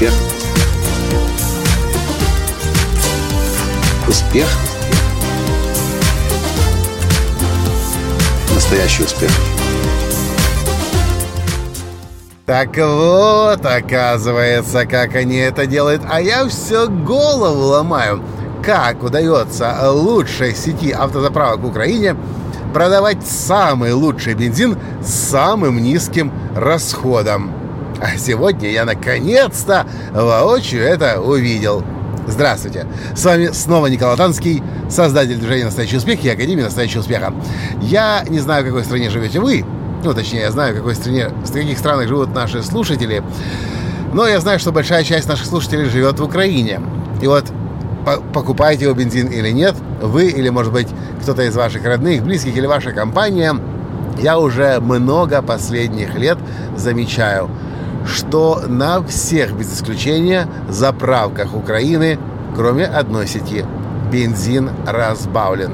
Успех. Успех. Настоящий успех. Так вот, оказывается, как они это делают, а я все голову ломаю. Как удается лучшей сети автозаправок в Украине продавать самый лучший бензин с самым низким расходом. А сегодня я наконец-то воочию это увидел. Здравствуйте! С вами снова Николай Танский, создатель движения «Настоящий успех» и Академии «Настоящего успеха». Я не знаю, в какой стране живете вы, ну, точнее, я знаю, в какой стране, в каких странах живут наши слушатели, но я знаю, что большая часть наших слушателей живет в Украине. И вот покупаете вы бензин или нет, вы или, может быть, кто-то из ваших родных, близких или ваша компания, я уже много последних лет замечаю, что на всех без исключения заправках Украины, кроме одной сети, бензин разбавлен.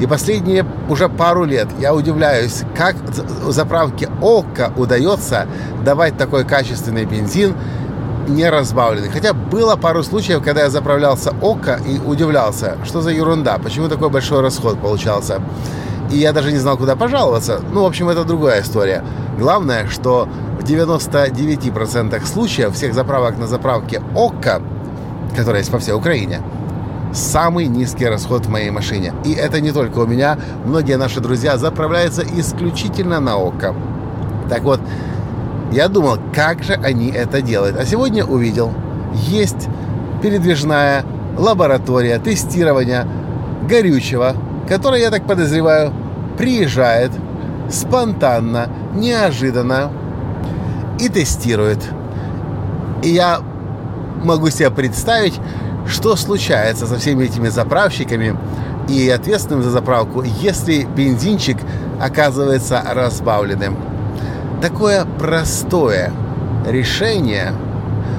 И последние уже пару лет я удивляюсь, как заправке ОККО удается давать такой качественный бензин, не разбавленный. Хотя было пару случаев, когда я заправлялся ОКО и удивлялся, что за ерунда, почему такой большой расход получался. И я даже не знал, куда пожаловаться. Ну, в общем, это другая история. Главное, что 99% случаев всех заправок на заправке ОККО, которая есть по всей Украине, самый низкий расход в моей машине. И это не только у меня. Многие наши друзья заправляются исключительно на ОККО. Так вот, я думал, как же они это делают. А сегодня увидел. Есть передвижная лаборатория тестирования горючего, которая, я так подозреваю, приезжает спонтанно, неожиданно и тестирует. И я могу себе представить, что случается со всеми этими заправщиками и ответственным за заправку, если бензинчик оказывается разбавленным такое простое решение,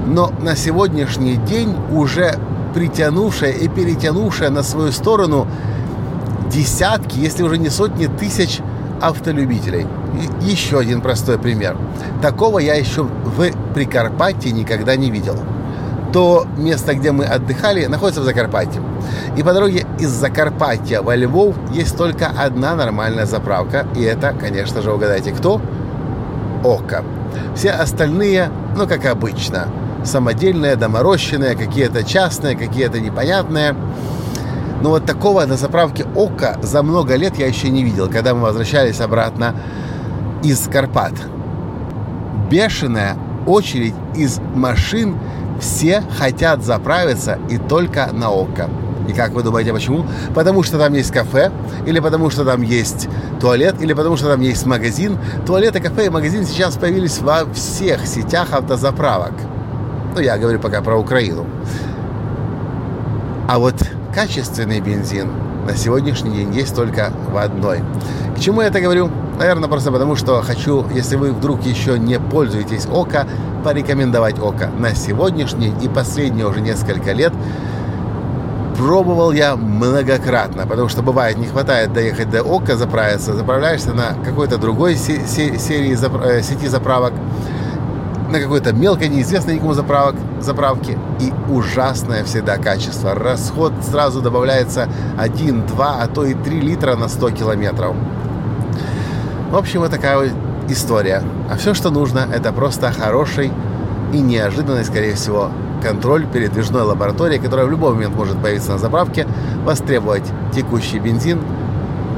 но на сегодняшний день уже притянувшее и перетянувшее на свою сторону десятки, если уже не сотни тысяч автолюбителей. И еще один простой пример. Такого я еще в Прикарпатье никогда не видел. То место, где мы отдыхали, находится в Закарпатье. И по дороге из Закарпатья во Львов есть только одна нормальная заправка. И это, конечно же, угадайте, кто? ока. Все остальные, ну, как обычно, самодельные, доморощенные, какие-то частные, какие-то непонятные. Но вот такого на заправке Ока за много лет я еще не видел, когда мы возвращались обратно из Карпат. Бешеная очередь из машин, все хотят заправиться и только на Ока. И как вы думаете, почему? Потому что там есть кафе, или потому что там есть туалет, или потому что там есть магазин. Туалеты, кафе и магазин сейчас появились во всех сетях автозаправок. Ну, я говорю пока про Украину. А вот качественный бензин на сегодняшний день есть только в одной. К чему я это говорю? Наверное, просто потому, что хочу, если вы вдруг еще не пользуетесь ОКО, порекомендовать ОКО. На сегодняшний и последние уже несколько лет Пробовал я многократно, потому что бывает не хватает доехать до ОККО заправиться, заправляешься на какой-то другой серии э, сети заправок, на какой-то мелкой, неизвестной никому заправок, заправки. И ужасное всегда качество. Расход сразу добавляется 1, 2, а то и 3 литра на 100 километров. В общем, вот такая вот история. А все, что нужно, это просто хороший и неожиданный, скорее всего, контроль передвижной лаборатории, которая в любой момент может появиться на заправке, востребовать текущий бензин,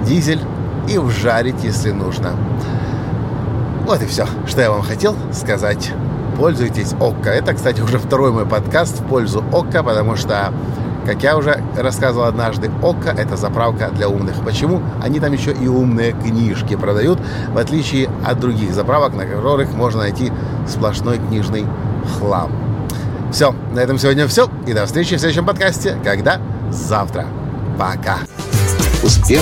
дизель и вжарить, если нужно. Вот и все, что я вам хотел сказать. Пользуйтесь ОККО. Это, кстати, уже второй мой подкаст в пользу ОККО, потому что, как я уже рассказывал однажды, ОККО — это заправка для умных. Почему? Они там еще и умные книжки продают, в отличие от других заправок, на которых можно найти сплошной книжный хлам. Все, на этом сегодня все. И до встречи в следующем подкасте. Когда? Завтра. Пока. Успех.